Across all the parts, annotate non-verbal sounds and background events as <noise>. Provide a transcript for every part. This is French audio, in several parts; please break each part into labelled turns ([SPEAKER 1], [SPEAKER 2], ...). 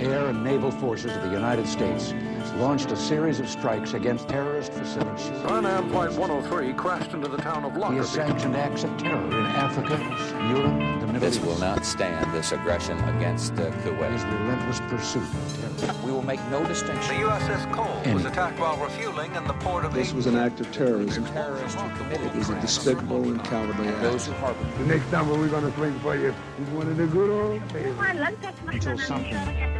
[SPEAKER 1] air and naval forces of the United States launched a series of strikes against terrorist facilities.
[SPEAKER 2] Pan Am Flight 103 crashed into the town of
[SPEAKER 1] He has
[SPEAKER 2] Lockerbie.
[SPEAKER 1] sanctioned acts of terror in Africa, Europe, the Middle
[SPEAKER 3] This
[SPEAKER 1] East.
[SPEAKER 3] will not stand, this aggression against uh,
[SPEAKER 1] His relentless pursuit of terror.
[SPEAKER 3] We will make no distinction. The.
[SPEAKER 4] USS Cole was attacked while refueling in the port of
[SPEAKER 5] This was an act of terrorism.
[SPEAKER 3] Terrorists who committed
[SPEAKER 5] It was a despicable and cowardly
[SPEAKER 3] And those
[SPEAKER 5] act.
[SPEAKER 3] who harbor
[SPEAKER 6] The next time we're gonna swing for you is one of the good old days.
[SPEAKER 7] until something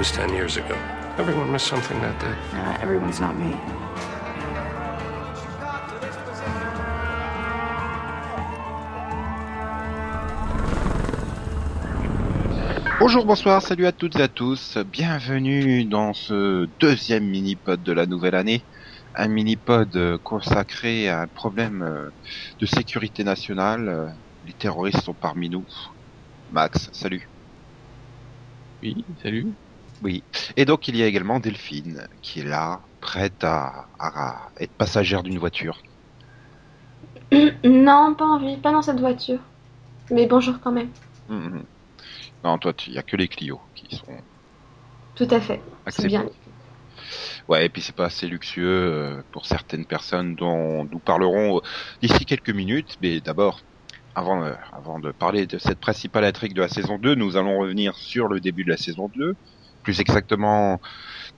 [SPEAKER 2] was 10 years ago. Everyone missed something that day.
[SPEAKER 8] Uh, everyone's not me.
[SPEAKER 9] Bonjour, bonsoir, salut à toutes et à tous. Bienvenue dans ce deuxième mini-pod de la nouvelle année. Un mini-pod euh, consacré à un problème euh, de sécurité nationale. Euh, Les terroristes sont parmi nous. Max, salut.
[SPEAKER 10] Oui, salut.
[SPEAKER 9] Oui. Et donc il y a également Delphine qui est là, prête à, à être passagère d'une voiture.
[SPEAKER 11] Non, pas envie, pas dans cette voiture. Mais bonjour quand même.
[SPEAKER 9] Mhm. Non, toi, il y a que les Clio qui sont
[SPEAKER 11] Tout à fait. C'est bien.
[SPEAKER 9] Ouais, et puis c'est pas assez luxueux euh, pour certaines personnes dont nous parlerons euh, d'ici quelques minutes. Mais d'abord, avant, euh, avant de parler de cette principale intrigue de la saison 2, nous allons revenir sur le début de la saison 2. Plus exactement,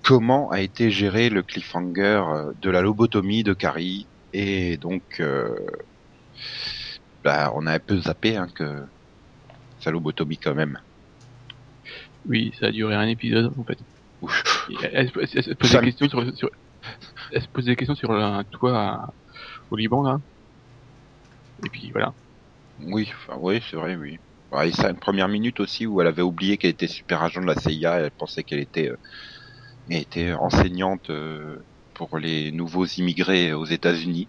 [SPEAKER 9] comment a été géré le cliffhanger euh, de la lobotomie de Carrie. Et donc, euh, bah, on a un peu zappé hein, que sa lobotomie quand même.
[SPEAKER 10] Oui, ça a duré un épisode en fait.
[SPEAKER 9] Ouf.
[SPEAKER 10] Elle, elle se- elle se pose des questions sur, sur- elle se pose des questions sur un toit à- au Liban là. Et puis voilà.
[SPEAKER 9] Oui, enfin, oui, c'est vrai, oui. Ouais, et ça, une première minute aussi où elle avait oublié qu'elle était super agent de la CIA, elle pensait qu'elle était, euh, elle était enseignante euh, pour les nouveaux immigrés aux États-Unis.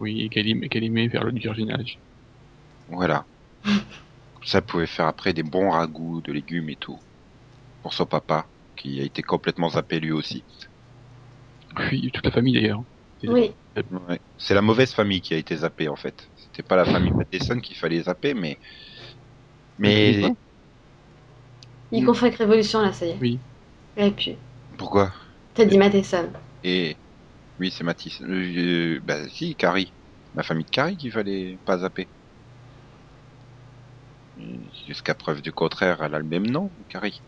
[SPEAKER 10] Oui, et qu'elle aimait, qu'elle aimait faire le jardinage.
[SPEAKER 9] Voilà. <laughs> ça pouvait faire après des bons ragoûts de légumes et tout. Pour son papa, qui a été complètement zappé lui aussi.
[SPEAKER 10] Puis toute la famille d'ailleurs. C'est-
[SPEAKER 11] Oui.
[SPEAKER 9] Ouais. C'est la mauvaise famille qui a été zappée en fait. C'était pas la famille Matheson qu'il fallait zapper, mais mais
[SPEAKER 11] Il confond avec Révolution là, ça y est.
[SPEAKER 10] Oui.
[SPEAKER 11] Et puis,
[SPEAKER 9] pourquoi?
[SPEAKER 11] T'as dit Matheson.
[SPEAKER 9] Et oui, c'est Matisse. Euh, bah si, Carrie. La famille de Carrie qu'il fallait pas zapper. Euh, Jusqu'à preuve du contraire, elle a le même nom, Carrie.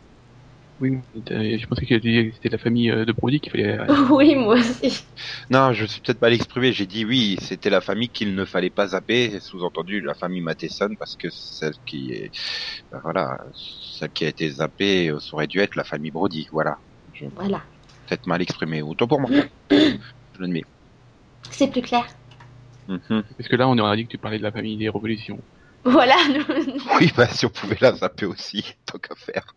[SPEAKER 10] Oui, je pensais que c'était la famille euh, de Brody qu'il fallait. euh, <laughs>
[SPEAKER 11] oui, moi aussi.
[SPEAKER 9] Non, je me suis peut-être mal exprimé. J'ai dit oui, c'était la famille qu'il ne fallait pas zapper. Sous-entendu, la famille Matheson, parce que celle qui est, ben voilà, celle qui a été zappée, euh, ça aurait dû être la famille Brody. Voilà. Je
[SPEAKER 11] Voilà.
[SPEAKER 9] peut-être mal exprimé. Autant pour moi. <coughs> je l'admets.
[SPEAKER 11] C'est plus clair.
[SPEAKER 9] Mhm.
[SPEAKER 10] Parce que là, on aurait dit que tu parlais de la famille des révolutions.
[SPEAKER 11] Voilà.
[SPEAKER 9] Oui, bah si on pouvait la zapper aussi, tant qu'à faire.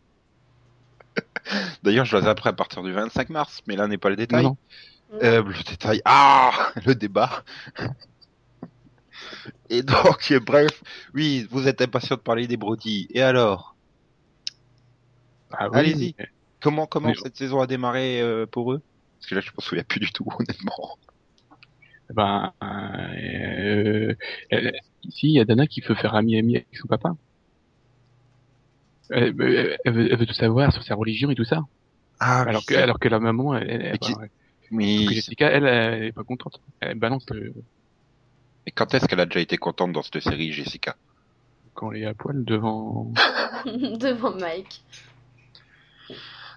[SPEAKER 9] <laughs> D'ailleurs, je la zapperai à partir du 25 mars, mais là n'est pas le détail.
[SPEAKER 10] Non,
[SPEAKER 9] Euh, le détail. Ah, le débat. Et donc, <laughs> bref, oui, vous êtes impatient de parler des Brody. Et alors,
[SPEAKER 10] Ah oui,
[SPEAKER 9] Allez-y. comment comment cette saison a démarré euh, pour eux? Parce que là, je me souviens plus du tout, <laughs> honnêtement.
[SPEAKER 10] Ben, euh, elle- ici, il y a Dana qui veut faire ami-ami avec son papa. Elle, veut, elle veut tout savoir sur sa religion et tout ça.
[SPEAKER 9] Ah,
[SPEAKER 10] alors, que,
[SPEAKER 9] oui,
[SPEAKER 10] alors que la maman, elle, elle,
[SPEAKER 9] Mais qui- mais,
[SPEAKER 10] que Jessica, elle, elle est pas contente. Elle balance le,
[SPEAKER 9] mais quand est-ce qu'elle a déjà été contente dans cette série, Jessica?
[SPEAKER 10] quand elle est à poil devant. <laughs>
[SPEAKER 11] Devant Mike.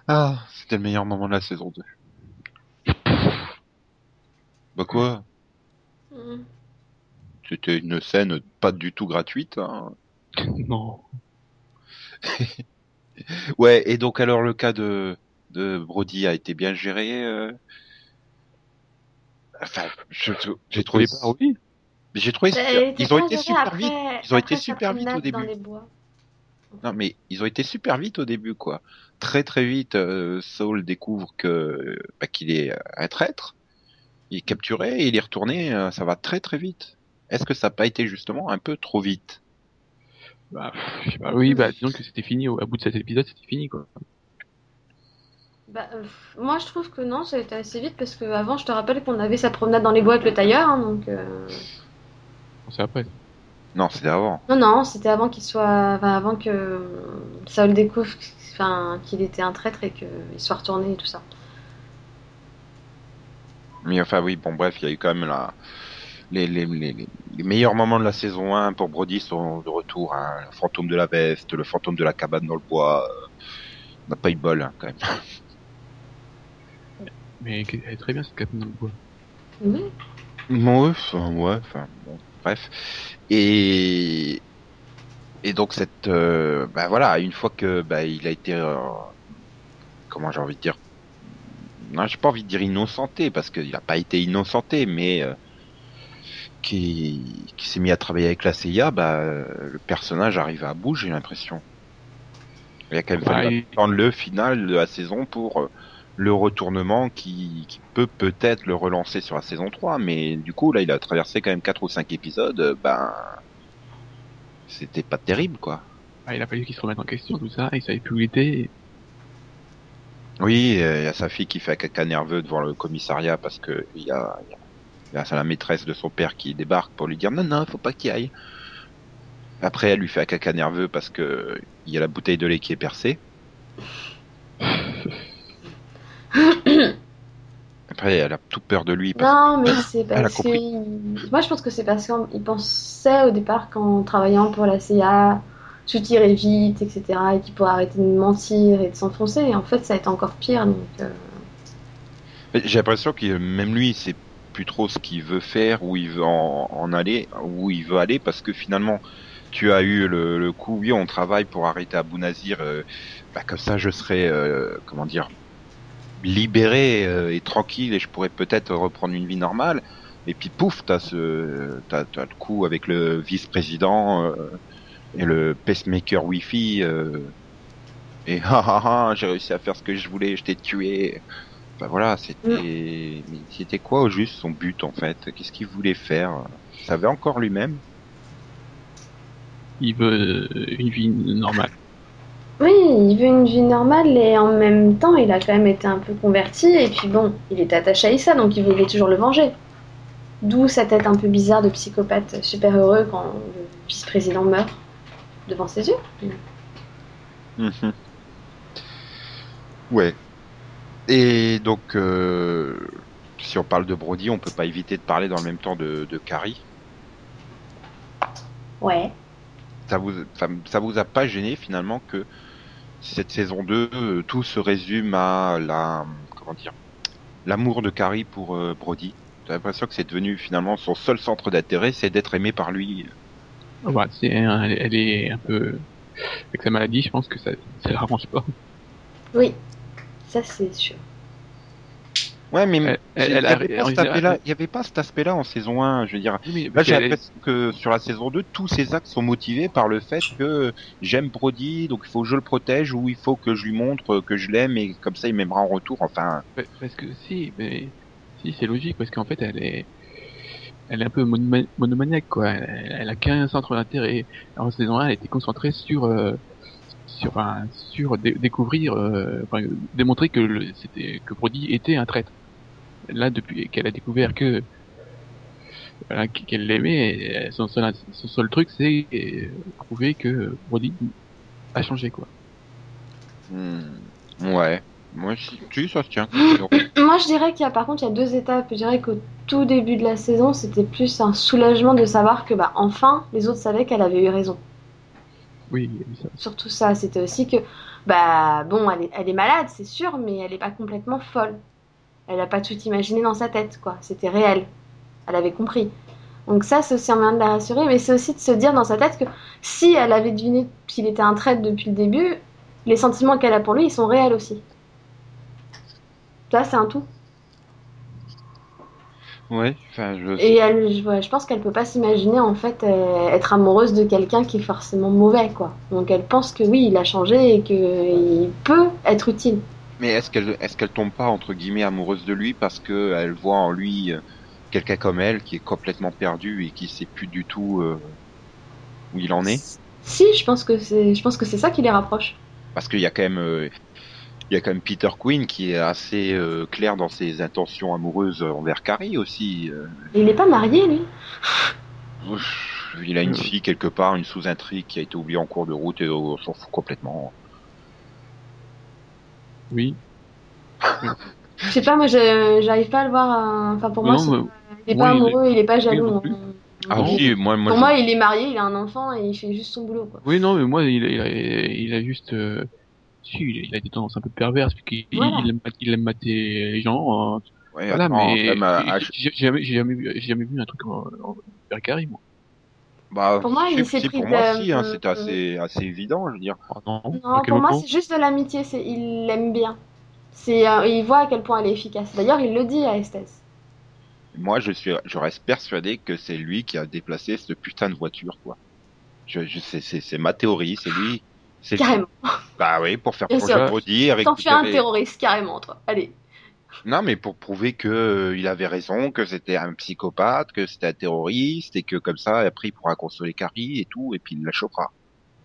[SPEAKER 9] Ah, c'était le meilleur moment de la saison 2. Bah quoi?
[SPEAKER 11] Hmm.
[SPEAKER 9] C'était une scène pas du tout gratuite. hein. <laughs>
[SPEAKER 10] non. <laughs>
[SPEAKER 9] Ouais, et donc alors le cas de, de Brody a été bien géré euh... Enfin, j'ai trouvé...
[SPEAKER 10] Départ, oui.
[SPEAKER 9] Mais J'ai trouvé
[SPEAKER 11] Bah,
[SPEAKER 9] super- Ils ont été super
[SPEAKER 11] après-
[SPEAKER 9] vite. Ils ont été super vite au début. Non, mais ils ont été super vite au début, quoi. Très très vite, euh, Saul découvre que bah, qu'il est un traître. Il est capturé, et il est retourné. euh, ça va très très vite. Est-ce que ça n'a pas été justement un peu trop vite?
[SPEAKER 10] Bah, je sais pas, oui, bah, disons que c'était fini, au, à bout de cet épisode, c'était fini, quoi.
[SPEAKER 11] Bah, euh, moi, je trouve que non, ça a été assez vite parce que avant, je te rappelle qu'on avait sa promenade dans les bois avec le tailleur, hein, donc. euh,
[SPEAKER 10] C'est après.
[SPEAKER 9] Non, c'était avant.
[SPEAKER 11] Non, non, c'était avant qu'il soit, enfin, avant que Saul découvre, enfin, qu'il était un traître et qu'il soit retourné et tout ça.
[SPEAKER 9] Mais enfin oui, bon bref, il y a eu quand même la... les, les, les, les- meilleurs moments de la saison 1 pour Brody sont de retour. Hein. Le fantôme de la veste, le fantôme de la cabane dans le bois. euh, On n'a pas eu de bol hein, quand même.
[SPEAKER 10] Mais elle est très bien, cette cabane dans le bois.
[SPEAKER 11] Oui.
[SPEAKER 9] Ouais, enfin, ouais, enfin, bon, bref. Et et donc cette, euh, bah voilà, une fois que bah il a été, euh, comment j'ai envie de dire, non, j'ai pas envie de dire innocenté parce qu'il n'a pas été innocenté, mais euh, qui qui s'est mis à travailler avec la CIA, bah euh, le personnage arrive à bout, j'ai l'impression. Il y a quand même
[SPEAKER 10] Bah,
[SPEAKER 9] fallu
[SPEAKER 10] il-
[SPEAKER 9] attendre le final de la saison pour euh, le retournement qui, qui peut peut-être le relancer sur la saison 3, mais du coup là il a traversé quand même 4 ou 5 épisodes, ben c'était pas terrible quoi.
[SPEAKER 10] Ah, il a fallu qu'il se remette en question, tout ça, il savait plus où il était.
[SPEAKER 9] Oui, euh, il y a sa fille qui fait un caca nerveux devant le commissariat parce que il y a, y a- a la maîtresse de son père qui débarque pour lui dire non non faut pas qu'il aille. Après elle lui fait un caca nerveux parce que il y a la bouteille de lait qui est percée. <coughs> Après elle a tout peur de lui parce
[SPEAKER 11] Non, mais c'est <coughs> parce que. il- Moi, je pense que c'est parce qu'il pensait au départ qu'en travaillant pour la CIA, tout irait vite, etc., et qu'il pourrait arrêter de mentir et de s'enfoncer. Et en fait, ça a été encore pire. Donc, euh,
[SPEAKER 9] J'ai l'impression que même lui, c'est plus trop ce qu'il veut faire, où il veut en, en aller, où il veut aller, parce que finalement, tu as eu le, le coup, oui, on travaille pour arrêter Abou Nazir, euh, bah, comme ça, je serai, euh, comment dire, libéré euh, et tranquille, et je pourrais peut-être reprendre une vie normale. Et puis pouf, t'as ce, t'as, t'as le coup avec le vice-président euh, et le pacemaker Wi-Fi. euh, et <laughs> ha ha ha, j'ai réussi à faire ce que je voulais, je t'ai tué. Bah voilà, c'était, mais c'était quoi au juste son but en fait? Qu'est-ce qu'il voulait faire? Il savait encore lui-même?
[SPEAKER 10] Il veut une vie normale.
[SPEAKER 11] Oui, il veut une vie normale et en même temps, il a quand même été un peu converti. Et puis bon, il était attaché à Issa, donc il voulait toujours le venger. D'où sa tête un peu bizarre de psychopathe super heureux quand le vice-président meurt devant ses yeux.
[SPEAKER 9] Mhm. Ouais. Et donc, euh, si on parle de Brody, on peut pas éviter de parler dans le même temps de, de Carrie.
[SPEAKER 11] Ouais.
[SPEAKER 9] Ça vous, ça, ça vous a pas gêné finalement que cette saison 2, euh, tout se résume à la, comment dire, l'amour de Carrie pour euh, Brody? J'ai l'impression que c'est devenu finalement son seul centre d'intérêt, c'est d'être aimé par lui.
[SPEAKER 10] Ouais, c'est, un- elle, elle est un peu, avec sa maladie, je pense que ça, ça l'arrange pas.
[SPEAKER 11] Oui, ça c'est sûr.
[SPEAKER 9] Ouais, mais il n'y avait, pas cet aspect-là- il y avait pas cet aspect-là en saison 1, je veux dire. Là, j'ai
[SPEAKER 10] est-
[SPEAKER 9] l'impression que sur la saison 2, tous ces actes sont motivés par le fait que j'aime Brody, donc il faut que je le protège, ou il faut que je lui montre que je l'aime, et comme ça il m'aimera en retour, enfin...
[SPEAKER 10] Pa- Parce que si, mais si c'est logique parce qu'en fait elle est, elle est un peu monoma- monomaniaque quoi. Elle, elle a qu'un centre d'intérêt. En saison 1, elle était concentrée sur euh, sur enfin, sur dé- découvrir, euh, enfin, démontrer que c'était que Brody était un traître. Là, depuis qu'elle a découvert que voilà, qu'elle l'aimait, son seul son seul truc c'est euh, prouver que Brody a changé quoi.
[SPEAKER 9] hmm, ouais, moi si, ça se tient. <coughs>
[SPEAKER 11] Moi, je dirais qu'il y a par contre il y a deux étapes. Je dirais qu'au tout début de la saison, c'était plus un soulagement de savoir que bah enfin les autres savaient qu'elle avait eu raison.
[SPEAKER 10] Oui.
[SPEAKER 11] Surtout ça, c'était aussi que bah bon, elle est, elle est malade, c'est sûr, mais elle est pas complètement folle. Elle a pas tout imaginé dans sa tête, quoi. C'était réel. Elle avait compris. Donc ça, c'est aussi un moyen de la rassurer, mais c'est aussi de se dire dans sa tête que si elle avait deviné qu'il était un traître depuis le début, les sentiments qu'elle a pour lui, ils sont réels aussi. Ça, c'est un tout.
[SPEAKER 9] Ouais, je.
[SPEAKER 11] Et elle, je, je pense qu'elle peut pas s'imaginer en fait euh, être amoureuse de quelqu'un qui est forcément mauvais, quoi. Donc elle pense que oui, il a changé et qu'il peut être utile.
[SPEAKER 9] Mais est-ce qu'elle est-ce qu'elle tombe pas entre guillemets amoureuse de lui parce que elle voit en lui euh, quelqu'un comme elle qui est complètement perdu et qui sait plus du tout euh, où il en est?
[SPEAKER 11] Si, je pense que c'est, je pense que c'est ça qui les rapproche.
[SPEAKER 9] Parce qu'il y a quand même euh, il y a quand même Peter Quinn qui est assez euh, clair dans ses intentions amoureuses envers Carrie aussi. euh.
[SPEAKER 11] Il est pas marié, lui?
[SPEAKER 9] Il a une fille quelque part, une sous-intrigue qui a été oubliée en cours de route et on s'en fout complètement.
[SPEAKER 10] Oui.
[SPEAKER 11] Je sais pas, moi, je- j'arrive pas à le voir. euh, Enfin, pour moi,
[SPEAKER 10] Non,
[SPEAKER 11] c'est-
[SPEAKER 10] mais-
[SPEAKER 11] il est
[SPEAKER 10] moi,
[SPEAKER 11] pas amoureux, il est pas jaloux.
[SPEAKER 10] non.
[SPEAKER 9] Ah oui, moi, moi,
[SPEAKER 11] pour
[SPEAKER 9] je-
[SPEAKER 11] moi, il est marié, il a un enfant et il fait juste son boulot, quoi.
[SPEAKER 10] Oui, non, mais moi, il a, il a, il a juste, euh, si, il a, des tendances un peu perverses, puis qu'il
[SPEAKER 11] Voilà.
[SPEAKER 10] il aime, il aime mater les gens, euh,
[SPEAKER 9] Ouais,
[SPEAKER 10] voilà, mais j'ai jamais, vu- j'ai jamais vu un truc en, en vers Carrie, moi.
[SPEAKER 9] Bah,
[SPEAKER 11] Pour moi, il s'est pris
[SPEAKER 9] pour moi,
[SPEAKER 11] de-
[SPEAKER 9] si, hein,
[SPEAKER 11] de-
[SPEAKER 9] c'était assez, assez évident, je veux dire.
[SPEAKER 10] Oh, non,
[SPEAKER 11] pour moi, c'est juste de l'amitié. C'est, il l'aime bien. C'est, euh, il voit à quel point elle est efficace. D'ailleurs, il le dit à Esthès.
[SPEAKER 9] Moi, je suis, je reste persuadé que c'est lui qui a déplacé cette putain de voiture, quoi. Je, je sais, c'est, c'est ma théorie, c'est lui.
[SPEAKER 11] Carrément.
[SPEAKER 9] Bah oui, pour faire
[SPEAKER 11] sûr.
[SPEAKER 9] redire,
[SPEAKER 11] T'en fais un terroriste, carrément, toi. Allez.
[SPEAKER 9] Non, mais pour prouver que euh, il avait raison, que c'était un psychopathe, que c'était un terroriste, et que comme ça, après, il pourra consoler Carrie et tout, et puis il la chopera.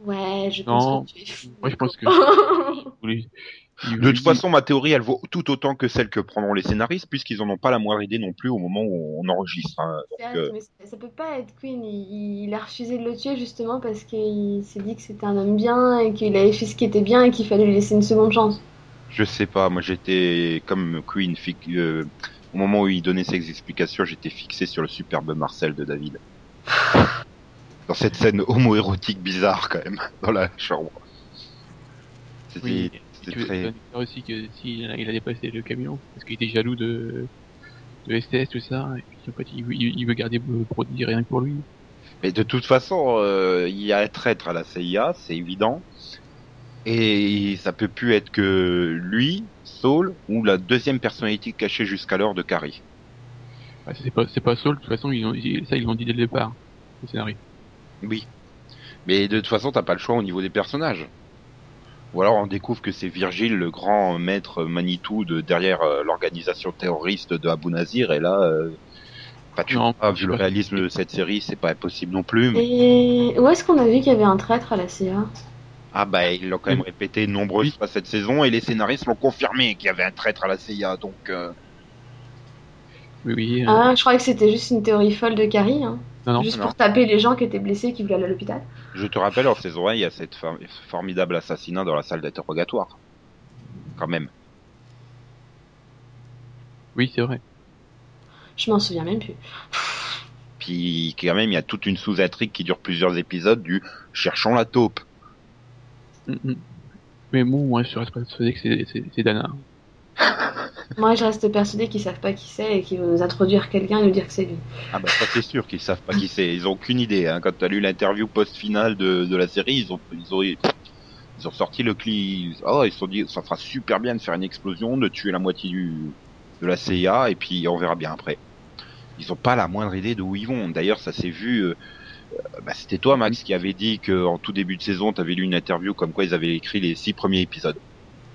[SPEAKER 11] Ouais, je pense
[SPEAKER 10] Non,
[SPEAKER 11] que tu es fou.
[SPEAKER 10] moi, je pense que, <laughs>
[SPEAKER 9] De toute façon, ma théorie, elle vaut tout autant que celle que prendront les scénaristes, puisqu'ils en ont pas la moindre idée non plus au moment où on enregistre. hein. Donc, euh,
[SPEAKER 11] mais ça, ça peut pas être Queen. Il, il a refusé de le tuer justement parce qu'il s'est dit que c'était un homme bien et qu'il avait fait ce qui était bien et qu'il fallait lui laisser une seconde chance.
[SPEAKER 9] je sais pas, moi j'étais comme Queen, euh, au moment où il donnait ses explications, j'étais fixé sur le superbe Marcel de David. <laughs> Dans cette scène homo-érotique bizarre quand même, <laughs> dans la chambre. C'était
[SPEAKER 10] Oui.
[SPEAKER 9] très...
[SPEAKER 10] aussi que a, il a dépassé le camion, parce qu'il était jaloux de, de STS, tout ça, et puis en fait, il, veut- il, il veut garder Brody rien que pour lui.
[SPEAKER 9] Mais de toute façon, euh, il y a un traître à la CIA, c'est évident. Et ça peut plus être que lui, Saul, ou la deuxième personnalité cachée jusqu'alors de Carrie.
[SPEAKER 10] C'est pas, c'est pas Saul, de toute façon, ils ont, ça, ils l'ont dit dès le départ, le scénario.
[SPEAKER 9] Oui. Mais de toute façon, t'as pas le choix au niveau des personnages. Ou alors on découvre que c'est Virgile, le grand maître Manitou de derrière euh, l'organisation terroriste de Abu Nazir, et là, euh, tu
[SPEAKER 10] Non,
[SPEAKER 9] vois,
[SPEAKER 10] je
[SPEAKER 9] vu le réalisme de cette série, c'est pas impossible non plus. mais-
[SPEAKER 11] Et où est-ce qu'on a vu qu'il y avait un traître à la CIA
[SPEAKER 9] Ah bah ils l'ont quand même répété nombreuses fois cette saison et les scénaristes l'ont confirmé qu'il y avait un traître à la CIA donc euh,
[SPEAKER 10] Oui, oui. euh,
[SPEAKER 11] Ah, je croyais que c'était juste une théorie folle de Carrie, hein.
[SPEAKER 10] Non, non.
[SPEAKER 11] juste
[SPEAKER 9] non.
[SPEAKER 11] pour taper les gens qui étaient blessés qui voulaient aller à l'hôpital.
[SPEAKER 9] je te rappelle en saison 1 il y a cette for- formidable assassinat dans la salle d'interrogatoire quand même
[SPEAKER 10] Oui, c'est vrai.
[SPEAKER 11] Je m'en souviens même plus.
[SPEAKER 9] puis quand même il y a toute une sous-intrigue qui dure plusieurs épisodes du cherchons la taupe
[SPEAKER 10] Mm, mm. Mais bon, moi, je reste persuadé que c'est Dana. <laughs>
[SPEAKER 11] Moi, je reste persuadée qu'ils savent pas qui c'est et qu'ils vont nous introduire quelqu'un et nous dire que c'est lui.
[SPEAKER 9] ah bah ça c'est sûr qu'ils savent pas qui c'est. Ils ont aucune idée hein. quand t'as lu l'interview post-finale de, de la série ils ont sorti le cli oh ils se sont dit ça fera super bien de faire une explosion de tuer la moitié du de la CIA et puis on verra bien après. Ils ont pas la moindre idée de où ils vont. D'ailleurs ça s'est vu euh, bah, c'était toi Max qui avait dit que en tout début de saison t'avais lu une interview comme quoi ils avaient écrit les six premiers épisodes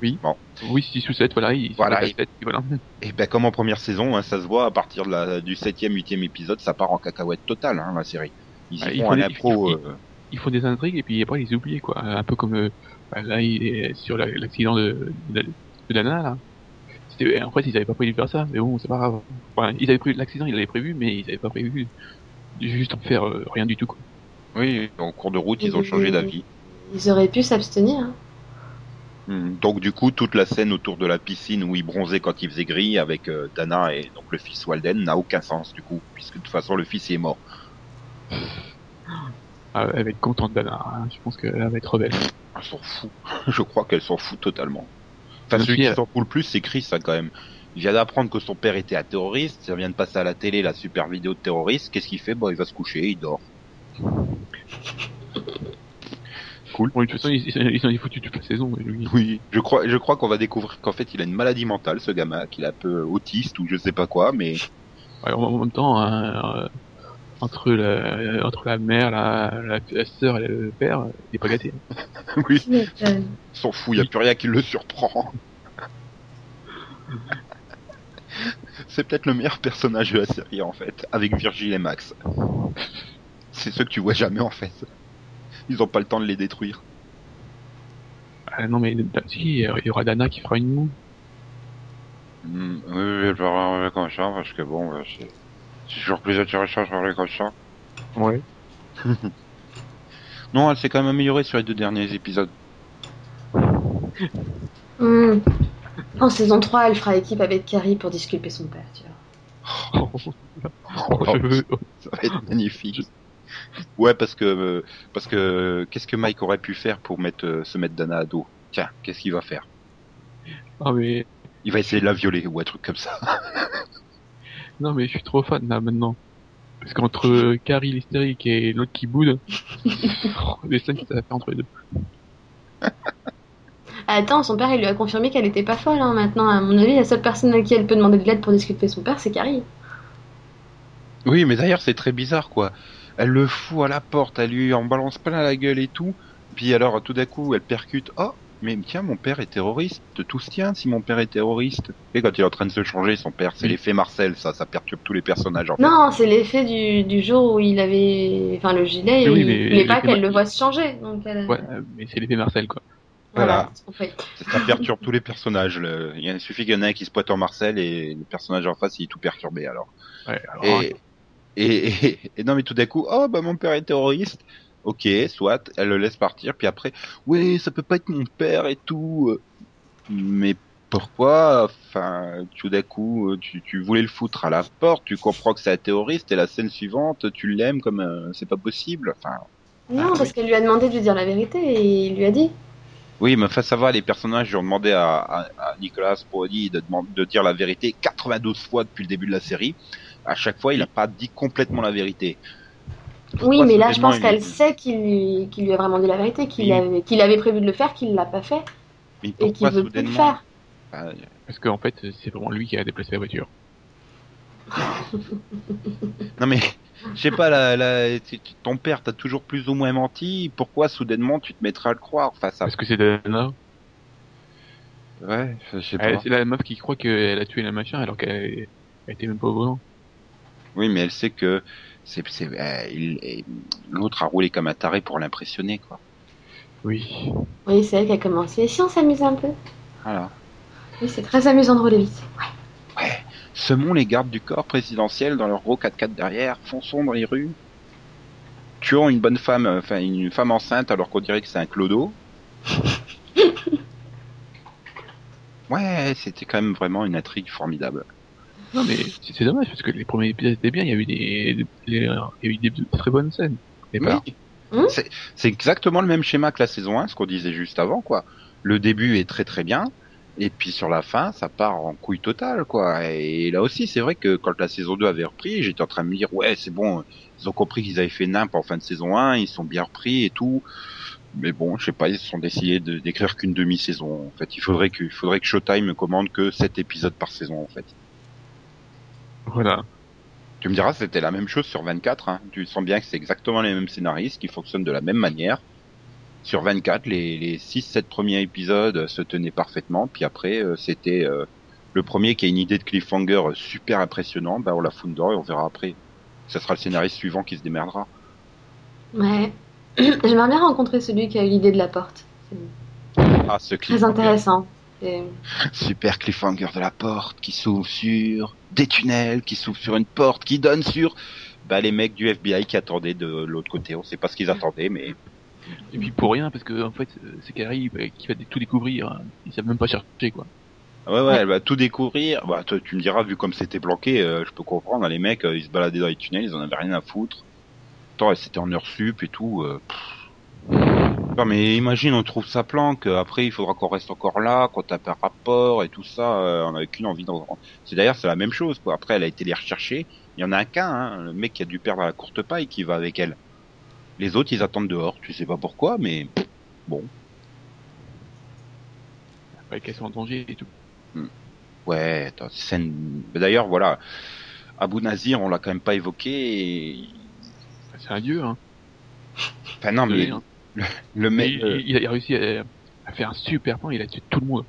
[SPEAKER 10] Oui.
[SPEAKER 9] bon
[SPEAKER 10] Oui, 6 ou 7, voilà, il
[SPEAKER 9] Voilà,
[SPEAKER 10] voilà,
[SPEAKER 9] il-
[SPEAKER 10] tête, voilà.
[SPEAKER 9] et ben comme en première saison hein, ça se voit à partir de la du septième huitième épisode ça part en cacahuète totale hein, la série ils y font
[SPEAKER 10] faut
[SPEAKER 9] un
[SPEAKER 10] des-
[SPEAKER 9] impro euh,
[SPEAKER 10] Ils font des intrigues et puis après ils les oublient, quoi. Un peu comme, euh, bah, là, il est sur la- l'accident de, de, de là. C'était, en fait, ils avaient pas prévu de faire ça, mais bon, c'est pas grave. Enfin, ils avaient prévu, l'accident, ils l'avaient prévu, mais ils avaient pas prévu de juste en faire euh, rien du tout, quoi.
[SPEAKER 9] Oui, en cours de route, ils ont changé d'avis.
[SPEAKER 11] Ils auraient pu s'abstenir. hein.
[SPEAKER 9] Hmm, Donc du coup, toute la scène autour de la piscine où ils bronzaient quand il faisait gris avec euh, Dana et donc le fils Walden n'a aucun sens du coup, puisque de toute façon le fils est mort.
[SPEAKER 10] Ah, elle va être contente, Dana. hein. Je pense qu'elle va être rebelle.
[SPEAKER 9] Elle s'en fout. <laughs> Je crois qu'elle s'en fout totalement. Enfin, celui qui
[SPEAKER 10] elle-
[SPEAKER 9] s'en fout le plus, c'est Chris, hein, quand même. Il vient d'apprendre que son père était un terroriste, ça vient de passer à la télé la super vidéo de terroriste, qu'est-ce qu'il fait? Bon, il va se coucher, il dort.
[SPEAKER 10] Cool. Bon, de toute façon, ils, ils s'en est foutu toute la saison, lui.
[SPEAKER 9] Oui, je crois, je crois qu'on va découvrir qu'en fait il a une maladie mentale, ce gamin, qu'il est un peu autiste ou je sais pas quoi, mais
[SPEAKER 10] Ouais, en, en même temps, hein, euh, entre la, entre la mère, la, la, la sœur et le père, il est pas gâté. <laughs>
[SPEAKER 9] oui.
[SPEAKER 11] Tu m'étonnes.
[SPEAKER 9] S'en fout, y a plus rien qui le surprend. C'est peut-être le meilleur personnage de la série en fait, avec Virgile et Max. C'est ceux que tu vois jamais en fait. Ils ont pas le temps de les détruire.
[SPEAKER 10] Ah, non mais si, il y aura Dana qui fera une moue.
[SPEAKER 9] Hmm, oui, je vais pas comme ça parce que bon, euh, c'est toujours plus intéressant de parler comme ça.
[SPEAKER 10] Ouais. <laughs>
[SPEAKER 9] Non, elle s'est quand même améliorée sur les deux derniers épisodes.
[SPEAKER 11] Hmm. En saison 3, elle fera équipe avec Carrie pour disculper son père, tu vois. <laughs>
[SPEAKER 10] Oh,
[SPEAKER 9] Ça va être magnifique. Ouais, parce que euh, parce que qu'est-ce que Mike aurait pu faire pour mettre euh, se mettre Dana à dos? Tiens, qu'est-ce qu'il va faire?
[SPEAKER 10] Ah mais
[SPEAKER 9] Il va essayer de la violer ou un truc comme ça. <laughs>
[SPEAKER 10] non mais je suis trop fan là maintenant. Parce qu'entre euh, Carrie l'hystérique et l'autre qui boude, <laughs> les scènes que ça va faire entre les deux. <laughs>
[SPEAKER 11] Attends, son père, il lui a confirmé qu'elle était pas folle, hein, maintenant. À mon avis, la seule personne à qui elle peut demander de l'aide pour disculper son père, c'est Carrie.
[SPEAKER 9] Oui, mais d'ailleurs, c'est très bizarre, quoi. Elle le fout à la porte, elle lui en balance plein la gueule et tout. Puis alors, tout d'un coup, elle percute. Oh, mais tiens, mon père est terroriste. Tout se tient si mon père est terroriste. Et quand il est en train de se changer, son père, c'est l'effet Marcel, ça, ça perturbe tous les personnages. En.
[SPEAKER 11] Non, c'est l'effet du, du jour où il avait, enfin, le gilet, et
[SPEAKER 10] Oui,
[SPEAKER 11] il
[SPEAKER 10] mais-
[SPEAKER 11] voulait pas qu'elle le voit se changer. Donc, elle-
[SPEAKER 10] Ouais, euh, mais c'est l'effet Marcel quoi.
[SPEAKER 9] Voilà. Ça, ça <laughs> perturbe tous les personnages. le- Il suffit qu'il y en ait un qui se pointe en Marcel et le personnage en face, il est tout perturbé alors.
[SPEAKER 10] Ouais, alors,
[SPEAKER 9] Et, et, et, et non, mais tout d'un coup, oh bah mon père est terroriste. Ok, soit, elle le laisse partir, puis après, oui, ça peut pas être mon père et tout. Mais pourquoi? Enfin, tout d'un coup, tu, tu voulais le foutre à la porte, tu comprends que c'est un terroriste, et la scène suivante, tu l'aimes comme euh, c'est pas possible. Enfin,
[SPEAKER 11] Non,
[SPEAKER 9] Ah,
[SPEAKER 11] parce qu'elle lui a demandé de lui dire la vérité et il lui a dit.
[SPEAKER 9] oui, mais face à voir les personnages, ont demandé à, à, à Nicolas Brody de, demander- de dire la vérité 92 fois depuis le début de la série. À chaque fois, il a pas dit complètement la vérité.
[SPEAKER 11] Oui, mais là, je pense qu'elle sait qu'il lui, a vraiment dit la vérité, qu'il
[SPEAKER 9] Oui.
[SPEAKER 11] avait, qu'il avait prévu de le faire, qu'il l'a pas fait
[SPEAKER 9] Mais
[SPEAKER 11] et qu'il veut plus le faire.
[SPEAKER 9] Enfin,
[SPEAKER 10] Parce qu'en fait, c'est vraiment lui qui a déplacé la voiture. <laughs>
[SPEAKER 9] Non mais, je sais pas, la, la, ton père t'a toujours plus ou moins menti, pourquoi soudainement tu te mettras à le croire Enfin, ça...
[SPEAKER 10] Parce que c'est Dana.
[SPEAKER 9] Ouais, je sais pas.
[SPEAKER 10] C'est la meuf qui croit qu'elle a tué la machin alors qu'elle elle était même pas au volant.
[SPEAKER 9] Oui, mais elle sait que c'est, c'est, euh, il- et l'autre a roulé comme un taré pour l'impressionner, quoi.
[SPEAKER 10] Oui.
[SPEAKER 11] Oui, c'est elle qui a commencé. Si on s'amuse un peu
[SPEAKER 9] Voilà.
[SPEAKER 11] Oui, c'est très amusant de rouler vite.
[SPEAKER 9] Semons les gardes du corps présidentiel dans leur gros 4x4 derrière, fonçons dans les rues, tuons une bonne femme, euh, enfin une femme enceinte alors qu'on dirait que c'est un clodo. <laughs> Ouais, c'était quand même vraiment une intrigue formidable.
[SPEAKER 10] Non mais c'est dommage parce que les premiers épisodes étaient bien, il y a eu des, des- il y a eu des très bonnes scènes. Et
[SPEAKER 9] Oui.
[SPEAKER 11] Hum
[SPEAKER 9] C'est- exactement le même schéma que la saison 1, ce qu'on disait juste avant, quoi. Le début est très très bien, et puis sur la fin, ça part en couille totale, quoi. Et là aussi, c'est vrai que quand la saison 2 avait repris, j'étais en train de me dire, ouais, c'est bon, ils ont compris qu'ils avaient fait nimp en fin de saison 1, ils sont bien repris et tout. Mais bon, je sais pas, ils se sont décidés de d'écrire qu'une demi-saison. En fait, il faudrait que, il faudrait que Showtime commande que 7 épisodes par saison, en fait.
[SPEAKER 10] Voilà.
[SPEAKER 9] Tu me diras, c'était la même chose sur 24. Hein. Tu sens bien que c'est exactement les mêmes scénaristes qui fonctionnent de la même manière. Sur 24, les, les 6-7 premiers épisodes se tenaient parfaitement. Puis après, euh, c'était euh, le premier qui a une idée de cliffhanger super impressionnant. Ben, on la fout dedans et on verra après. Ce sera le scénariste suivant qui se démerdera.
[SPEAKER 11] Ouais. <clears throat> J'aimerais bien rencontrer celui qui a eu l'idée de la porte.
[SPEAKER 9] Ah, ce
[SPEAKER 11] très intéressant.
[SPEAKER 9] Super cliffhanger de la porte qui s'ouvre sur des tunnels, qui s'ouvre sur une porte qui donne sur bah, les mecs du FBI qui attendaient de l'autre côté. On sait pas ce qu'ils attendaient, mais
[SPEAKER 10] Et puis pour rien parce que en fait c'est Carrie euh, qui va tout découvrir. hein. Ils savent même pas chercher quoi.
[SPEAKER 9] Ouais, ouais, elle va tout découvrir. Bah, toi, tu me diras, vu comme c'était bloqué, euh, je peux comprendre. Les mecs, euh, ils se baladaient dans les tunnels, ils en avaient rien à foutre. Attends, et c'était en heure sup et tout. euh. Non, mais imagine, on trouve sa planque. Après, il faudra qu'on reste encore là, qu'on tape un rapport et tout ça. euh, on avait qu'une envie d'en. C'est d'ailleurs, c'est la même chose. Quoi. Après, elle a été les rechercher. Il y en a un qu'un, hein, le mec qui a dû perdre la courte paille qui va avec elle. Les autres, ils attendent dehors. Tu sais pas pourquoi, mais bon.
[SPEAKER 10] Après qu'elles sont en danger et tout.
[SPEAKER 9] Ouais, attends, scène. D'ailleurs, voilà. Abu Nazir, on l'a quand même pas évoqué. Et...
[SPEAKER 10] C'est un dieu, hein.
[SPEAKER 9] Enfin non, mais
[SPEAKER 10] hein.
[SPEAKER 9] Le, mec. euh,
[SPEAKER 10] il, il a réussi à, à faire un super plan, il a tué tout le monde.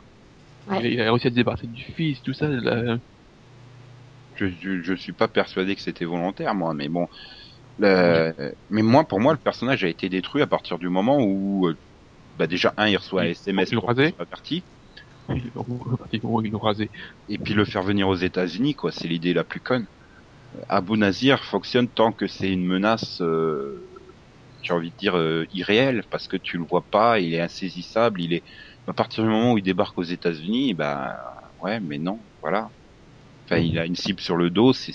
[SPEAKER 11] Ouais.
[SPEAKER 10] Il, a, il a réussi à se débarrasser du fils, tout ça. là.
[SPEAKER 9] je, je, je suis pas persuadé que c'était volontaire, moi, mais bon. Le... Mais moi, pour moi, le personnage a été détruit à partir du moment où, euh, bah déjà un, il reçoit un
[SPEAKER 10] Il-
[SPEAKER 9] SMS
[SPEAKER 10] il
[SPEAKER 9] pour être parti,
[SPEAKER 10] Il- rasé.
[SPEAKER 9] et puis le faire venir aux États-Unis, quoi. C'est l'idée la plus conne. Abu Nazir fonctionne tant que c'est une menace, euh, j'ai envie de dire euh, irréelle, parce que tu le vois pas, il est insaisissable, il est. À partir du moment où il débarque aux États-Unis, bah ouais, mais non, voilà. Enfin, il a une cible sur le dos, c'est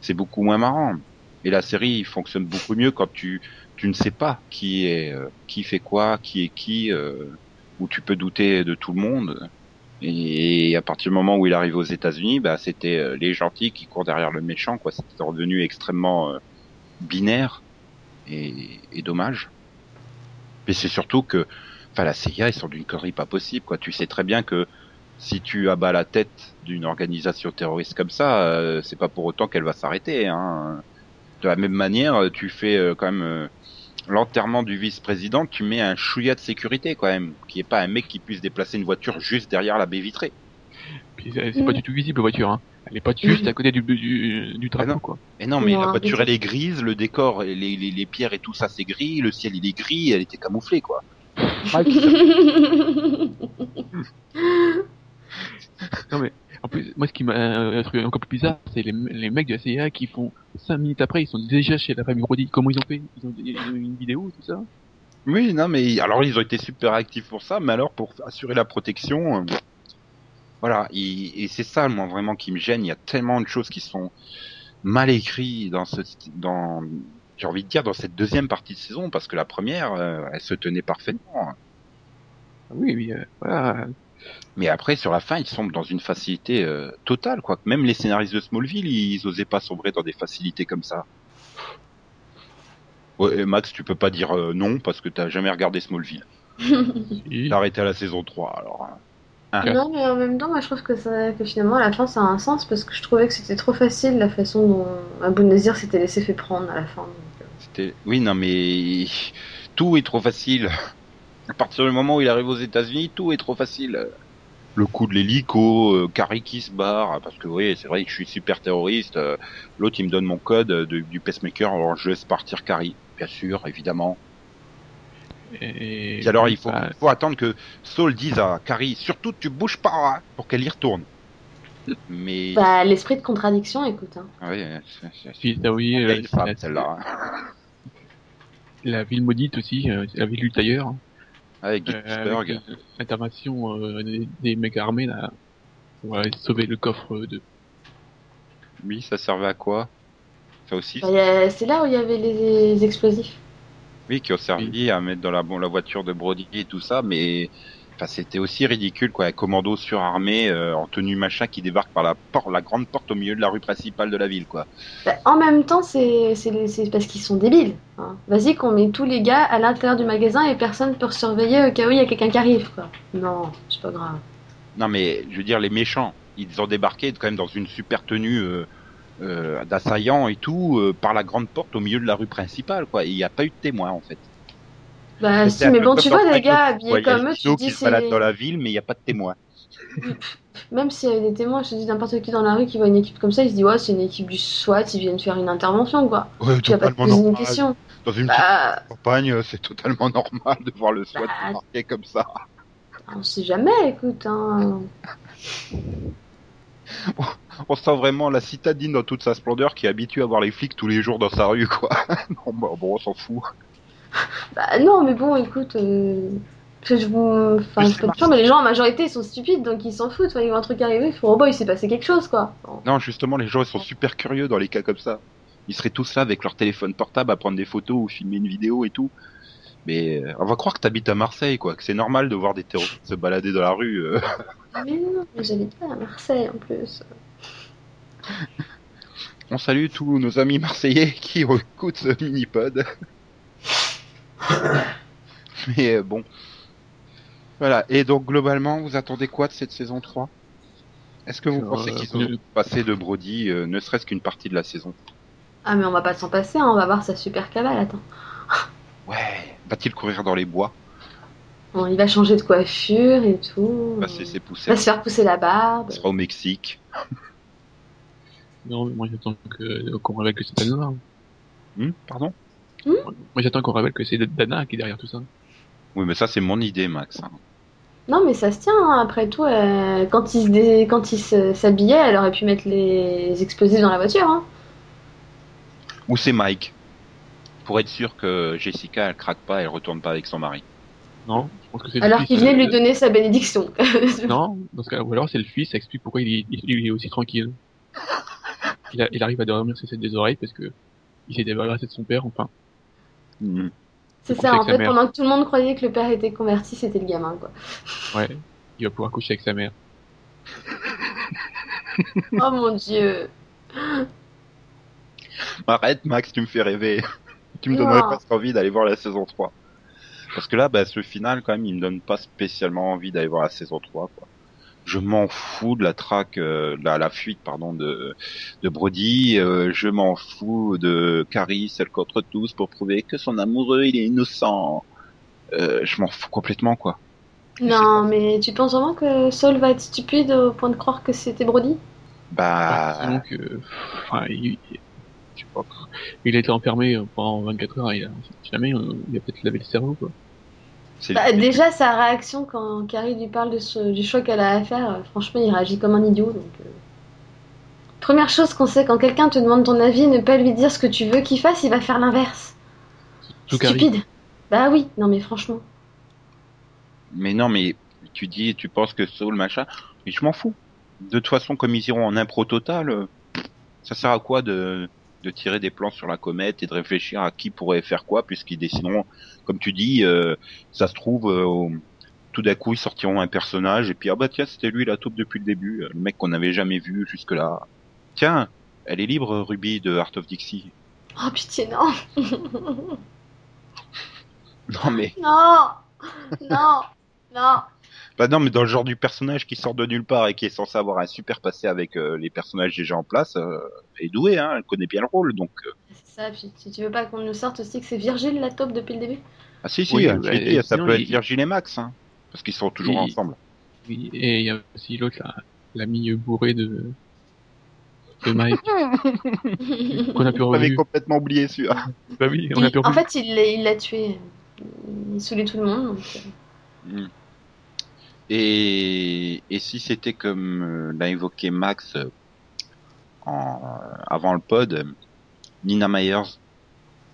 [SPEAKER 9] c'est beaucoup moins marrant. Et la série fonctionne beaucoup mieux quand tu tu ne sais pas qui est euh, qui fait quoi, qui est qui, euh, où tu peux douter de tout le monde. Et à partir du moment où il arrive aux États-Unis, bah c'était euh, les gentils qui courent derrière le méchant, quoi. C'était redevenu extrêmement euh, binaire et, et dommage. Mais c'est surtout que, enfin, la CIA ils sont d'une connerie pas possible, quoi. Tu sais très bien que si tu abats la tête d'une organisation terroriste comme ça, euh, c'est pas pour autant qu'elle va s'arrêter. Hein. De la même manière, tu fais euh, quand même euh, l'enterrement du vice-président, tu mets un chouïa de sécurité quand même, qui est pas un mec qui puisse déplacer une voiture juste derrière la baie vitrée.
[SPEAKER 10] Puis c'est pas du tout visible, la voiture. Hein. Elle est pas juste à côté du, du, du drapeau, quoi.
[SPEAKER 9] Mais non, mais
[SPEAKER 11] Non,
[SPEAKER 9] la voiture elle est grise, le décor, les, les, les pierres et tout ça c'est gris, le ciel il est gris, elle était camouflée quoi. <laughs>
[SPEAKER 10] Non mais en plus, moi ce qui m'a euh, un truc encore plus bizarre, c'est les, les mecs de la CIA qui font 5 minutes après, ils sont déjà chez la famille Brody. Comment ils ont fait? Ils ont, une vidéo, tout ça?
[SPEAKER 9] Oui, non, mais alors ils ont été super actifs pour ça, mais alors pour assurer la protection, euh, voilà, et, et c'est ça moi vraiment qui me gêne. Il y a tellement de choses qui sont mal écrites dans ce, dans, j'ai envie de dire dans cette deuxième partie de saison, parce que la première, euh, elle se tenait parfaitement.
[SPEAKER 10] Oui, oui, euh, voilà.
[SPEAKER 9] Mais après, sur la fin, ils sombrent dans une facilité euh, totale, quoi. Même les scénaristes de Smallville, ils osaient pas sombrer dans des facilités comme ça. Ouais, Max, tu peux pas dire euh, non parce que t'as jamais regardé Smallville. <laughs> T'as arrêté à la saison 3, alors. hein. Hein.
[SPEAKER 11] Non, mais en même temps, moi je trouve que, ça, que finalement à la fin ça a un sens parce que je trouvais que c'était trop facile la façon dont Abu Nazir s'était laissé fait prendre à la fin.
[SPEAKER 9] C'était, oui, non, mais <laughs> tout est trop facile. À partir du moment où il arrive aux États-Unis, tout est trop facile. Le coup de l'hélico, euh, Carrie qui se barre, parce que oui, c'est vrai que je suis super terroriste. euh, L'autre, il me donne mon code euh, de- du pacemaker, alors je laisse partir Carrie, bien sûr, évidemment.
[SPEAKER 10] Et,
[SPEAKER 9] Puis alors, il faut,
[SPEAKER 10] bah,
[SPEAKER 9] faut attendre que Saul dise à Carrie, surtout tu bouges pas, hein, pour qu'elle y retourne. Mais,
[SPEAKER 11] Bah, l'esprit de contradiction, écoute. Hein.
[SPEAKER 9] Ah oui, c'est- c'est-
[SPEAKER 10] t'as oui,
[SPEAKER 9] c'est
[SPEAKER 10] euh,
[SPEAKER 9] une femme,
[SPEAKER 10] la,
[SPEAKER 9] celle-là. hein.
[SPEAKER 10] la ville maudite aussi, euh, la ville d'ailleurs.
[SPEAKER 9] Avec
[SPEAKER 10] Euh,
[SPEAKER 9] Gettysburg.
[SPEAKER 10] avec, euh, L'intervention euh, des, des mecs armés là, pour sauver le coffre de.
[SPEAKER 9] Oui, ça servait à quoi? Ça aussi
[SPEAKER 11] Bah, c'est là où il y avait les explosifs.
[SPEAKER 9] Oui, qui ont servi à mettre dans la, bon, la voiture de Brody et tout ça, mais enfin, c'était aussi ridicule, quoi. Un commando surarmé euh, en tenue machin qui débarque par la porte, la grande porte au milieu de la rue principale de la ville, quoi.
[SPEAKER 11] Bah, en même temps, c'est c'est- c'est parce qu'ils sont débiles. hein. Vas-y, qu'on met tous les gars à l'intérieur du magasin et personne peut surveiller au cas où il y a quelqu'un qui arrive. Quoi. Non, c'est pas grave.
[SPEAKER 9] Non, mais je veux dire, les méchants, ils ont débarqué quand même dans une super tenue euh, euh, d'assaillants et tout, euh, par la grande porte au milieu de la rue principale, quoi. Il n'y a pas eu de témoins, en fait.
[SPEAKER 11] Bah, si, mais bon, tu vois, des
[SPEAKER 9] Frank
[SPEAKER 11] gars habillés comme eux, tu dis c'est.
[SPEAKER 9] dans la ville, mais il n'y a pas de témoins.
[SPEAKER 11] Même s'il y avait des témoins, je te dis n'importe qui dans la rue qui voit une équipe comme ça, il se dit, ouais, c'est une équipe du SWAT, ils viennent faire une intervention, quoi.
[SPEAKER 9] Ouais,
[SPEAKER 11] Tu vas pas te
[SPEAKER 9] totalement
[SPEAKER 11] poser une
[SPEAKER 9] normal.
[SPEAKER 11] question.
[SPEAKER 9] Dans une
[SPEAKER 11] Bah,
[SPEAKER 9] campagne, c'est totalement normal de voir le SWAT
[SPEAKER 11] Bah,
[SPEAKER 9] débarquer comme ça.
[SPEAKER 11] on sait jamais, écoute. Hein. <laughs>
[SPEAKER 9] On sent vraiment la citadine dans toute sa splendeur qui est habituée à voir les flics tous les jours dans sa rue, quoi. <laughs> non, bah, bon, on s'en fout.
[SPEAKER 11] Bah, non, mais bon, écoute. euh, je vous- Enfin, je pas mais les gens en majorité ils sont stupides donc ils s'en foutent. Enfin, ils voient un truc arriver, ils font, oh bah, il s'est passé quelque chose, quoi.
[SPEAKER 9] Non, justement, les gens, ils sont super curieux dans les cas comme ça. Ils seraient tous là avec leur téléphone portable à prendre des photos ou filmer une vidéo et tout. Mais euh, on va croire que t'habites à Marseille, quoi. Que c'est normal de voir des terroristes se balader dans la rue. euh. <laughs>
[SPEAKER 11] Mais non, mais j'habite pas à Marseille en plus. <laughs>
[SPEAKER 9] On salue tous nos amis marseillais qui <laughs> écoutent ce mini-pod. <laughs> Mais euh, bon. Voilà. Et donc, globalement, vous attendez quoi de cette saison 3 Est-ce que vous
[SPEAKER 10] Euh,
[SPEAKER 9] pensez qu'ils
[SPEAKER 10] euh,
[SPEAKER 9] ont passé de Brody, euh, ne serait-ce qu'une partie de la saison?
[SPEAKER 11] Ah, mais on va pas s'en passer, hein, on va voir sa super cavale, attends.
[SPEAKER 9] Ouais. Va-t-il courir dans les bois?
[SPEAKER 11] Bon, il va changer de coiffure et tout.
[SPEAKER 9] Passer ses
[SPEAKER 11] Il va se faire pousser la barbe.
[SPEAKER 9] Il sera au Mexique. <laughs>
[SPEAKER 10] Non, mais moi j'attends que qu'on révèle que c'est Dana. hein.
[SPEAKER 9] Hmm, pardon?
[SPEAKER 10] Moi j'attends qu'on révèle que c'est Dana qui est derrière tout ça.
[SPEAKER 9] Oui, mais ça, c'est mon idée, Max. hein.
[SPEAKER 11] Non, mais ça se tient, hein, après tout. euh, quand il se dé- quand il se- s'habillait, elle aurait pu mettre les explosifs dans la voiture. Hein.
[SPEAKER 9] Ou c'est Mike? Pour être sûr que Jessica, elle craque pas, elle retourne pas avec son mari.
[SPEAKER 10] Non, je pense que c'est le
[SPEAKER 11] Alors qu'il venait de
[SPEAKER 10] euh,
[SPEAKER 11] lui donner sa bénédiction. <laughs> <laughs>
[SPEAKER 10] Non, dans ce cas, ou alors c'est le fils, ça explique pourquoi il est, il- il est aussi tranquille. Il, a- il arrive à dormir sur ses des oreilles parce que il s'est débarrassé de son père, enfin.
[SPEAKER 9] Mhm.
[SPEAKER 11] C'est ça, en fait,
[SPEAKER 10] mère.
[SPEAKER 11] pendant que tout le monde croyait que le père était converti, c'était le gamin, quoi. <laughs>
[SPEAKER 10] Ouais, il va pouvoir coucher avec sa mère.
[SPEAKER 11] Oh mon dieu.
[SPEAKER 9] Arrête, Max, tu me fais rêver. tu me donnerais presque envie d'aller voir la saison 3. Parce que là, bah, ce final, quand même, il me donne pas spécialement envie d'aller voir la saison 3, quoi. Je m'en fous de la traque, euh, de la, la fuite, pardon, de, de Brody. euh, je m'en fous de Carrie, celle contre tous, pour prouver que son amoureux, il est innocent. Euh, je m'en fous complètement, quoi.
[SPEAKER 11] Non, mais tu penses vraiment que Saul va être stupide au point de croire que c'était Brody?
[SPEAKER 9] Bah,
[SPEAKER 10] Sinon que, enfin, il, il- je sais pas, il a été enfermé pendant 24 heures, il a, jamais, euh, il a peut-être lavé le cerveau, quoi.
[SPEAKER 11] Bah, Déjà, sa réaction quand Carrie lui parle de ce- du choix qu'elle a à faire, euh, franchement, il réagit comme un idiot. Donc, euh. Première chose qu'on sait, quand quelqu'un te demande ton avis, ne pas lui dire ce que tu veux qu'il fasse, il va faire l'inverse.
[SPEAKER 10] Carrie.
[SPEAKER 11] Stupide. Bah oui, non mais franchement.
[SPEAKER 9] Mais non, mais tu dis, tu penses que Saul, machin, mais je m'en fous. De toute façon, comme ils iront en impro total, euh, ça sert à quoi de, de tirer des plans sur la comète et de réfléchir à qui pourrait faire quoi, puisqu'ils décideront, comme tu dis, euh, ça se trouve, euh, tout d'un coup, ils sortiront un personnage, et puis, ah bah tiens, c'était lui la taupe depuis le début, euh, le mec qu'on n'avait jamais vu jusque-là. Tiens, elle est libre, Ruby, de Art of Dixie.
[SPEAKER 11] Oh pitié, non. <laughs>
[SPEAKER 9] Non, mais,
[SPEAKER 11] non. Non. Non.
[SPEAKER 9] Bah non, mais dans le genre du personnage qui sort de nulle part et qui est censé avoir un super passé avec euh, les personnages déjà en place, euh, elle est douée, hein, elle connaît bien le rôle, donc. euh,
[SPEAKER 11] C'est ça, puis si tu veux pas qu'on nous sorte aussi que c'est Virgile la taupe depuis le début?
[SPEAKER 9] Ah si si,
[SPEAKER 10] Oui,
[SPEAKER 9] euh,
[SPEAKER 10] bah,
[SPEAKER 9] ça peut être
[SPEAKER 10] il-
[SPEAKER 9] Virgile et Max, hein, parce qu'ils sont toujours ensemble.
[SPEAKER 10] Oui, et il y a aussi l'autre, là, l'ami bourré de, de Mike, <laughs> qu'on a pu
[SPEAKER 9] On avait complètement oublié celui-là.
[SPEAKER 10] Bah oui, on a
[SPEAKER 11] Il-
[SPEAKER 10] pu
[SPEAKER 11] en fait, il l'a tué. Il saoulait tout le monde. donc.
[SPEAKER 9] Mm. Et, et si c'était comme euh, l'a évoqué Max euh, en, avant le pod, euh, Nina Myers,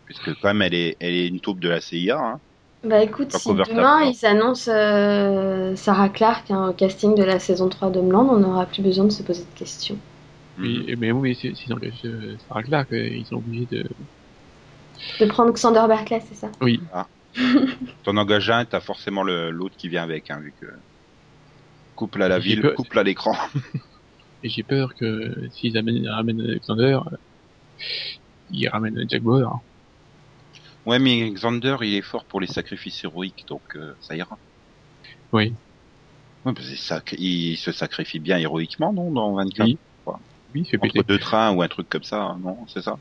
[SPEAKER 9] puisque quand même elle est, elle est une taupe de la CIA. Hein.
[SPEAKER 11] Bah écoute, si demain
[SPEAKER 9] non.
[SPEAKER 11] ils s'annoncent euh, Sarah Clark hein, au casting de la saison 3 d'Homeland, on n'aura plus besoin de se poser de questions.
[SPEAKER 10] Oui, mais oui, si- s'ils engagent euh, Sarah Clark, euh, ils sont obligés de.
[SPEAKER 11] De prendre Xander Berkeley, c'est ça?
[SPEAKER 10] Oui,
[SPEAKER 9] T'en engages un, t'as forcément l'autre qui vient avec, hein, vu que couple à la ville,
[SPEAKER 10] peur-
[SPEAKER 9] couple à l'écran. <laughs>
[SPEAKER 10] et j'ai peur que s'ils amènent, ramènent Alexander, euh, ils ramènent Jack Bauer.
[SPEAKER 9] Ouais, mais Xander, il est fort pour les sacrifices héroïques, donc euh, ça ira.
[SPEAKER 10] Oui,
[SPEAKER 9] Ouais, parce que ça, il se sacrifie bien héroïquement, non, dans 24
[SPEAKER 10] Oui. oui, il fait
[SPEAKER 9] Entre
[SPEAKER 10] péter.
[SPEAKER 9] deux trains ou un truc comme ça, hein, non, c'est ça?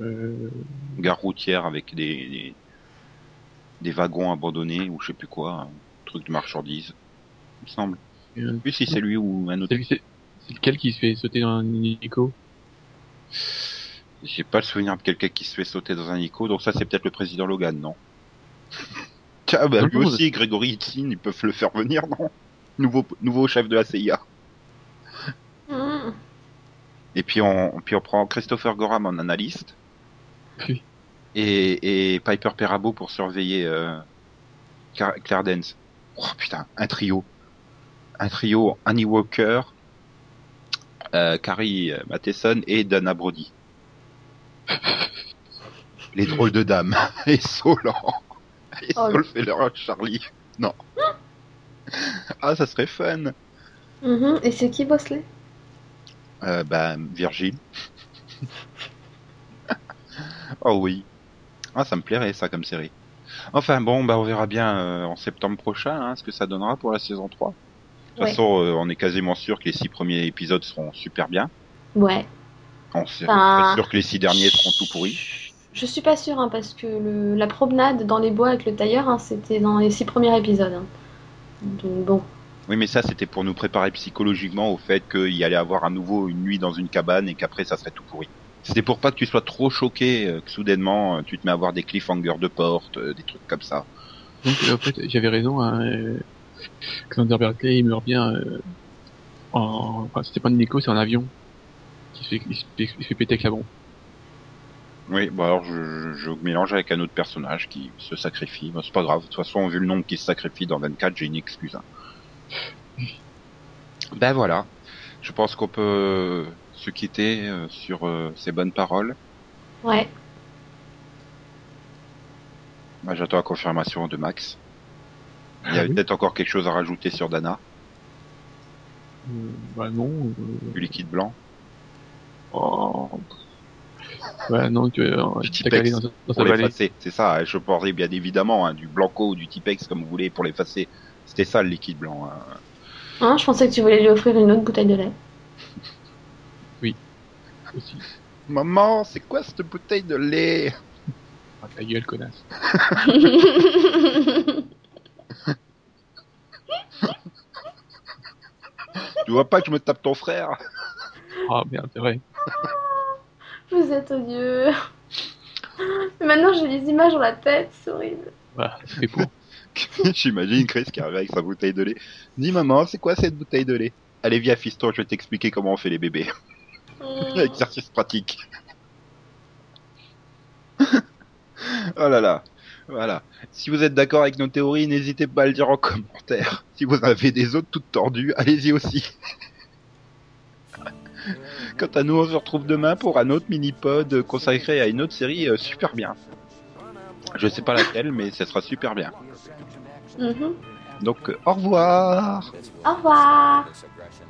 [SPEAKER 10] Euh,
[SPEAKER 9] Gare routière avec des, des, des wagons abandonnés ou je sais plus quoi, un truc de marchandises, il me semble.
[SPEAKER 10] euh,
[SPEAKER 9] Plus si c'est lui ou un autre.
[SPEAKER 10] c'est lequel qui se fait sauter dans un hélico?
[SPEAKER 9] J'ai pas le souvenir de quelqu'un qui se fait sauter dans un hélico, donc ça c'est peut-être le président Logan, non? <laughs> Tiens, bah lui aussi, Grégory Itzin, ils peuvent le faire venir, non? Nouveau, nouveau chef de la CIA.
[SPEAKER 11] Mmh.
[SPEAKER 9] Et puis on, puis on prend Christopher Gorham en analyste.
[SPEAKER 10] Oui.
[SPEAKER 9] Et, et Piper Perabo pour surveiller euh, Claire Dance. Oh putain, un trio. Un trio Annie Walker, euh, Carrie Matheson et Dana Brody. <laughs> Les drôles de dames. <laughs> Et Solan. Et
[SPEAKER 11] Oh,
[SPEAKER 9] Saul fait leur Charlie. Non. <laughs> Ah, ça serait fun.
[SPEAKER 11] Mhm. Et c'est qui Bosley?
[SPEAKER 9] Euh, bah, Virgile. oh oui. Ah, ça me plairait ça comme série. Enfin bon, bah on verra bien euh, en septembre prochain hein, ce que ça donnera pour la saison 3. Toute façon, euh, on est quasiment sûr que les six premiers épisodes seront super bien.
[SPEAKER 11] Ouais.
[SPEAKER 9] On est
[SPEAKER 11] Enfin,
[SPEAKER 9] sûr que les six derniers seront tout pourris.
[SPEAKER 11] Je suis pas sûre, hein, parce que le- la promenade dans les bois avec le tailleur, hein, c'était dans les six premiers épisodes. hein. Donc bon.
[SPEAKER 9] Oui, mais ça, c'était pour nous préparer psychologiquement au fait qu'il y allait avoir à nouveau une nuit dans une cabane et qu'après, ça serait tout pourri. C'était pour pas que tu sois trop choqué, euh, que soudainement, euh, tu te mets à voir des cliffhangers de porte, euh, des trucs comme ça.
[SPEAKER 10] Donc en fait, j'avais raison. Hein, euh, Xander Berkeley, il meurt bien. Euh, en... Enfin, c'était pas une Nico, c'est en avion. Qui se fait, il se fait, il se fait péter avec la bombe.
[SPEAKER 9] Oui, bon alors je, je, je mélange avec un autre personnage qui se sacrifie. Bon, c'est pas grave, de toute façon, vu le nombre qui se sacrifie dans 24, j'ai une excuse. hein. Ben voilà, je pense qu'on peut se quitter euh, sur euh, ces bonnes paroles.
[SPEAKER 11] Ouais.
[SPEAKER 9] Ben, J'attends la confirmation de Max. Il y
[SPEAKER 10] Ah
[SPEAKER 9] a
[SPEAKER 10] oui.
[SPEAKER 9] peut-être encore quelque chose à rajouter sur Dana,
[SPEAKER 10] Euh, bah non. euh,
[SPEAKER 9] du liquide blanc.
[SPEAKER 10] Oh. Ouais, non, tu euh,
[SPEAKER 9] Du Tipex
[SPEAKER 10] dans, dans
[SPEAKER 9] pour l'effacer, c'est ça. Je parlerai bien évidemment hein, du Blanco ou du Tipex comme vous voulez pour l'effacer. C'était ça le liquide blanc. hein.
[SPEAKER 11] Hein, je pensais que tu voulais lui offrir une autre bouteille de lait.
[SPEAKER 10] Aussi.
[SPEAKER 9] Maman, c'est quoi cette bouteille de lait?
[SPEAKER 10] Ah, ta gueule, connasse. <laughs>
[SPEAKER 9] Tu vois pas que je me tape ton frère?
[SPEAKER 10] Ah merde, c'est vrai.
[SPEAKER 11] Vous êtes odieux. Maintenant j'ai les images dans la tête, c'est horrible.
[SPEAKER 10] Voilà, c'est pour. <laughs>
[SPEAKER 9] J'imagine Chris qui arrive avec sa bouteille de lait. Dis maman, c'est quoi cette bouteille de lait? Allez, viens fiston, je vais t'expliquer comment on fait les bébés. <laughs> Exercice pratique. <laughs> oh là là. Voilà. Si vous êtes d'accord avec nos théories, n'hésitez pas à le dire en <laughs> commentaire. Si vous avez des autres toutes tordues, allez-y aussi. <laughs> Quant à nous, on se retrouve demain pour un autre mini-pod consacré à une autre série euh, super bien. Je sais pas laquelle, mais ce sera super bien.
[SPEAKER 11] Mhm.
[SPEAKER 9] Donc, euh, au revoir
[SPEAKER 11] Au revoir.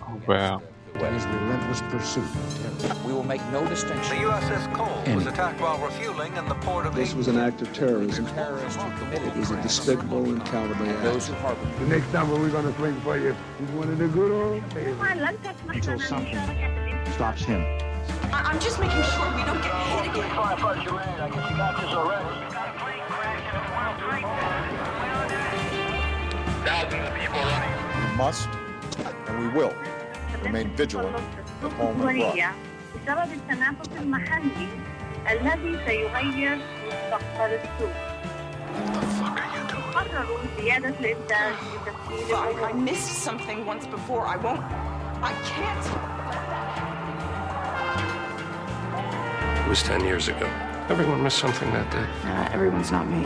[SPEAKER 10] Au revoir.
[SPEAKER 1] in his relentless pursuit of terror.
[SPEAKER 3] We will make no distinction.
[SPEAKER 4] The USS Cole Any. was attacked while refueling in the port of.
[SPEAKER 5] This England. was an act of terrorism. Terrorists. It was a despicable and cowardly act.
[SPEAKER 3] Those who harbor.
[SPEAKER 6] The next number we're going to swing for you is one of the good old
[SPEAKER 7] days.
[SPEAKER 1] Until something stops him.
[SPEAKER 8] I- am just making sure we don't get hit again. I guess you got this already. Thousands of people running.
[SPEAKER 12] We must, and we will remain vigilant at home and abroad.
[SPEAKER 7] الدولية بسبب التنافس المحلي الذي سيغير مستقبل السوق. قرروا زيادة الإنتاج بتسهيل
[SPEAKER 8] I, I
[SPEAKER 7] العمر.
[SPEAKER 8] missed something once before. I won't. I can't.
[SPEAKER 2] It was 10 years ago. Everyone missed something that day.
[SPEAKER 8] Uh, everyone's not me.